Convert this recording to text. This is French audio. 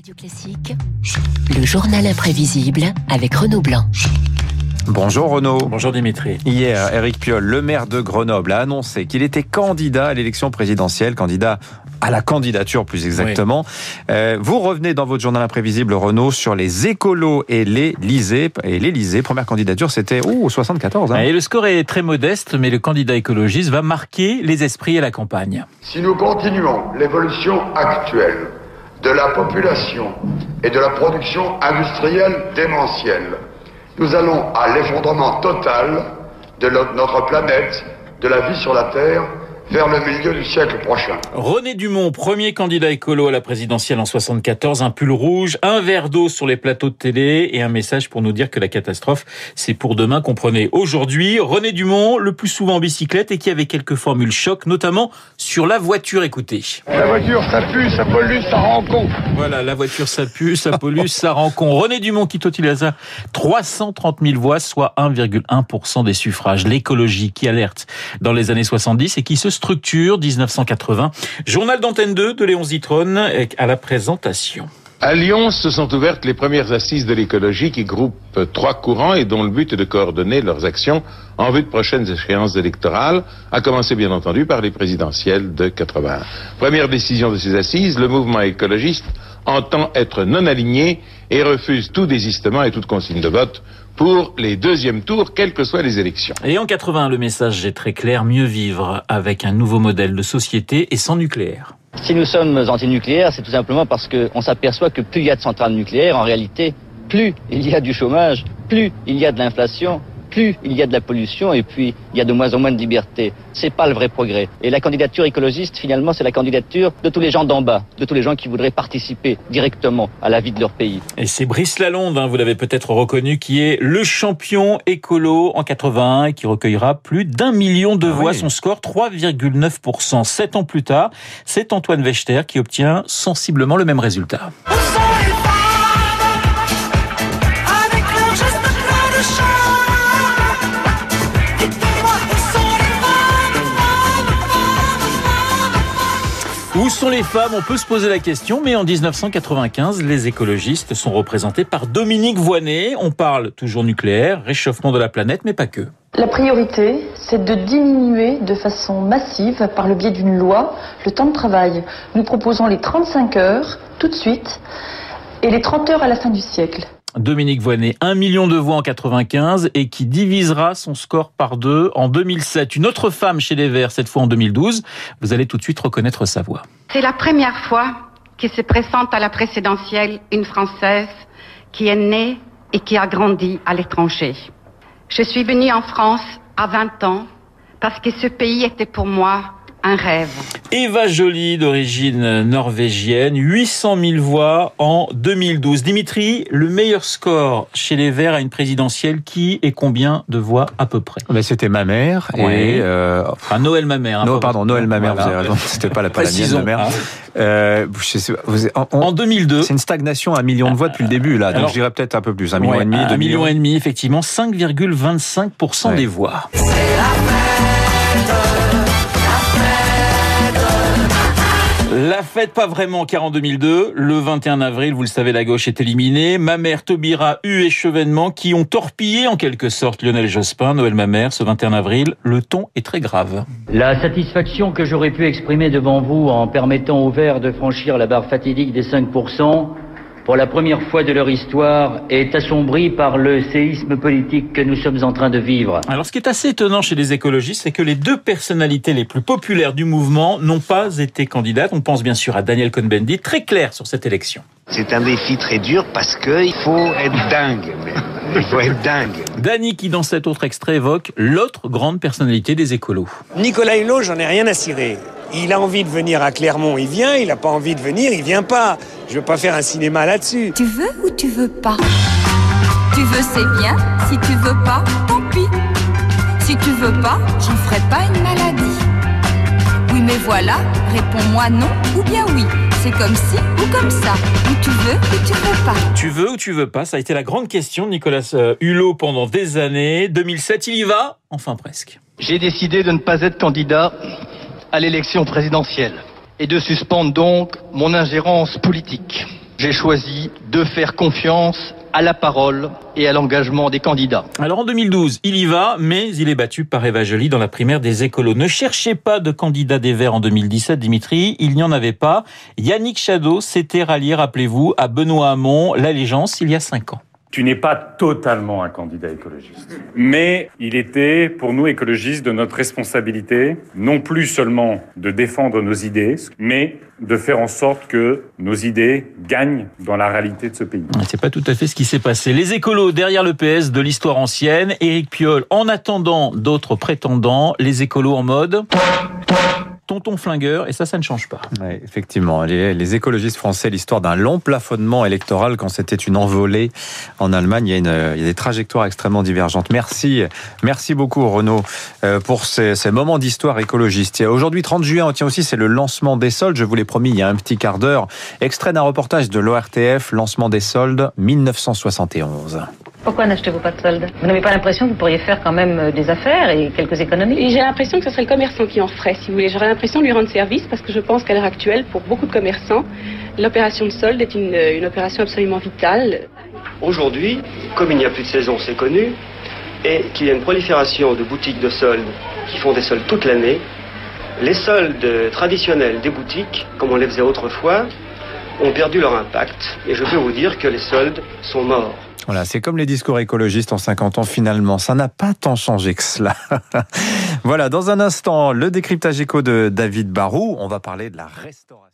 Radio Classique, le journal imprévisible avec Renaud Blanc. Bonjour Renaud. Bonjour Dimitri. Hier, Éric Piolle, le maire de Grenoble, a annoncé qu'il était candidat à l'élection présidentielle, candidat à la candidature plus exactement. Euh, vous revenez dans votre journal imprévisible, Renaud, sur les écolos et l'Élysée. Et l'Élysée, première candidature, c'était oh, 74. Hein. Et le score est très modeste, mais le candidat écologiste va marquer les esprits à la campagne. Si nous continuons l'évolution actuelle de la population et de la production industrielle démentielle, nous allons à l'effondrement total de notre planète, de la vie sur la Terre vers le milieu du siècle prochain. René Dumont, premier candidat écolo à la présidentielle en 74, un pull rouge, un verre d'eau sur les plateaux de télé et un message pour nous dire que la catastrophe, c'est pour demain, comprenez. Aujourd'hui, René Dumont, le plus souvent en bicyclette et qui avait quelques formules choc, notamment sur la voiture, écoutez. La voiture, ça pue, ça pollue, ça rend con. Voilà, la voiture, ça pue, ça pollue, ça rend con. René Dumont qui totalise 330 000 voix, soit 1,1% des suffrages. L'écologie qui alerte dans les années 70 et qui se structure 1980. Journal d'antenne 2 de Léon Zitrone à la présentation. À Lyon se sont ouvertes les premières assises de l'écologie qui groupent trois courants et dont le but est de coordonner leurs actions en vue de prochaines échéances électorales, à commencer bien entendu par les présidentielles de 81. Première décision de ces assises, le mouvement écologiste entend être non aligné et refuse tout désistement et toute consigne de vote pour les deuxièmes tours, quelles que soient les élections. Et en 80, le message est très clair, mieux vivre avec un nouveau modèle de société et sans nucléaire. Si nous sommes anti-nucléaires, c'est tout simplement parce qu'on s'aperçoit que plus il y a de centrales nucléaires, en réalité, plus il y a du chômage, plus il y a de l'inflation, plus il y a de la pollution et puis il y a de moins en moins de liberté. C'est pas le vrai progrès. Et la candidature écologiste, finalement, c'est la candidature de tous les gens d'en bas, de tous les gens qui voudraient participer directement à la vie de leur pays. Et c'est Brice Lalonde, hein, vous l'avez peut-être reconnu, qui est le champion écolo en 81 et qui recueillera plus d'un million de ah voix. Son score 3,9%. Sept ans plus tard, c'est Antoine Wechter qui obtient sensiblement le même résultat. Sont les femmes On peut se poser la question, mais en 1995, les écologistes sont représentés par Dominique Voynet. On parle toujours nucléaire, réchauffement de la planète, mais pas que. La priorité, c'est de diminuer de façon massive, par le biais d'une loi, le temps de travail. Nous proposons les 35 heures tout de suite et les 30 heures à la fin du siècle. Dominique Voynet, un million de voix en 95 et qui divisera son score par deux en 2007. Une autre femme chez les Verts, cette fois en 2012. Vous allez tout de suite reconnaître sa voix. C'est la première fois qu'il se présente à la présidentielle une Française qui est née et qui a grandi à l'étranger. Je suis venue en France à 20 ans parce que ce pays était pour moi un rêve. Eva Jolie, d'origine norvégienne, 800 000 voix en 2012. Dimitri, le meilleur score chez les Verts à une présidentielle, qui et combien de voix à peu près? Mais C'était ma mère. Et euh... Enfin, Noël ma mère. Hein, pardon, Noël ma mère, vous avez raison. C'était pas la, pas la mienne, ma mère. Hein. Euh, en, 2002. C'est une stagnation à un million de voix depuis le début, là. Donc je dirais peut-être un peu plus. Un million et demi, deux millions. et demi, effectivement. 5,25% des voix. La fête, pas vraiment, car en 2002, le 21 avril, vous le savez, la gauche est éliminée. Ma mère, Taubira, U et Chevènement, qui ont torpillé en quelque sorte Lionel Jospin, Noël ma mère, ce 21 avril. Le ton est très grave. La satisfaction que j'aurais pu exprimer devant vous en permettant aux Verts de franchir la barre fatidique des 5%, pour la première fois de leur histoire, est assombrie par le séisme politique que nous sommes en train de vivre. Alors ce qui est assez étonnant chez les écologistes, c'est que les deux personnalités les plus populaires du mouvement n'ont pas été candidates. On pense bien sûr à Daniel Cohn-Bendit, très clair sur cette élection. C'est un défi très dur parce qu'il faut être dingue. Il faut être dingue. Dany qui dans cet autre extrait évoque l'autre grande personnalité des écolos. Nicolas Hulot, j'en ai rien à cirer. Il a envie de venir à Clermont, il vient. Il n'a pas envie de venir, il vient pas. Je veux pas faire un cinéma là-dessus. Tu veux ou tu veux pas? Tu veux, c'est bien. Si tu veux pas, tant pis. Si tu veux pas, j'en ferai pas une maladie. Oui, mais voilà, réponds-moi non ou bien oui. C'est comme si ou comme ça. Ou tu veux ou tu veux pas. Tu veux ou tu veux pas? Ça a été la grande question de Nicolas euh, Hulot pendant des années. 2007, il y va? Enfin presque. J'ai décidé de ne pas être candidat à l'élection présidentielle et de suspendre donc mon ingérence politique. J'ai choisi de faire confiance à la parole et à l'engagement des candidats. Alors en 2012, il y va, mais il est battu par Eva Joly dans la primaire des écolos. Ne cherchez pas de candidat des Verts en 2017, Dimitri, il n'y en avait pas. Yannick Jadot s'était rallié, rappelez-vous, à Benoît Hamon, l'allégeance, il y a cinq ans. Tu n'es pas totalement un candidat écologiste. Mais il était, pour nous écologistes, de notre responsabilité, non plus seulement de défendre nos idées, mais de faire en sorte que nos idées gagnent dans la réalité de ce pays. C'est pas tout à fait ce qui s'est passé. Les écolos derrière le PS de l'histoire ancienne, Éric Piolle en attendant d'autres prétendants, les écolos en mode tonton flingueur, et ça, ça ne change pas. Effectivement, les, les, écologistes français, l'histoire d'un long plafonnement électoral quand c'était une envolée en Allemagne, il y, a des trajectoires extrêmement divergentes. Merci, merci beaucoup Renaud euh, pour ces, ces moments d'histoire écologiste. Aujourd'hui, 30 juin, on tient aussi, c'est le lancement des soldes. Je vous l'ai promis il y a un petit quart d'heure. Extrait d'un reportage de l'ORTF, lancement des soldes 1971. Pourquoi n'achetez-vous pas de soldes Vous n'avez pas l'impression que vous pourriez faire quand même des affaires et quelques économies J'ai l'impression que ce serait le commerçant qui en ferait, si vous voulez. J'aurais l'impression de lui rendre service parce que je pense qu'à l'heure actuelle, pour beaucoup de commerçants, l'opération de solde est une, une opération absolument vitale. Aujourd'hui, comme il n'y a plus de saison, c'est connu, et qu'il y a une prolifération de boutiques de soldes qui font des soldes toute l'année, les soldes traditionnels des boutiques, comme on les faisait autrefois, ont perdu leur impact. Et je peux vous dire que les soldes sont morts. Voilà, c'est comme les discours écologistes en 50 ans finalement. Ça n'a pas tant changé que cela. voilà, dans un instant, le décryptage éco de David Barou. On va parler de la restauration.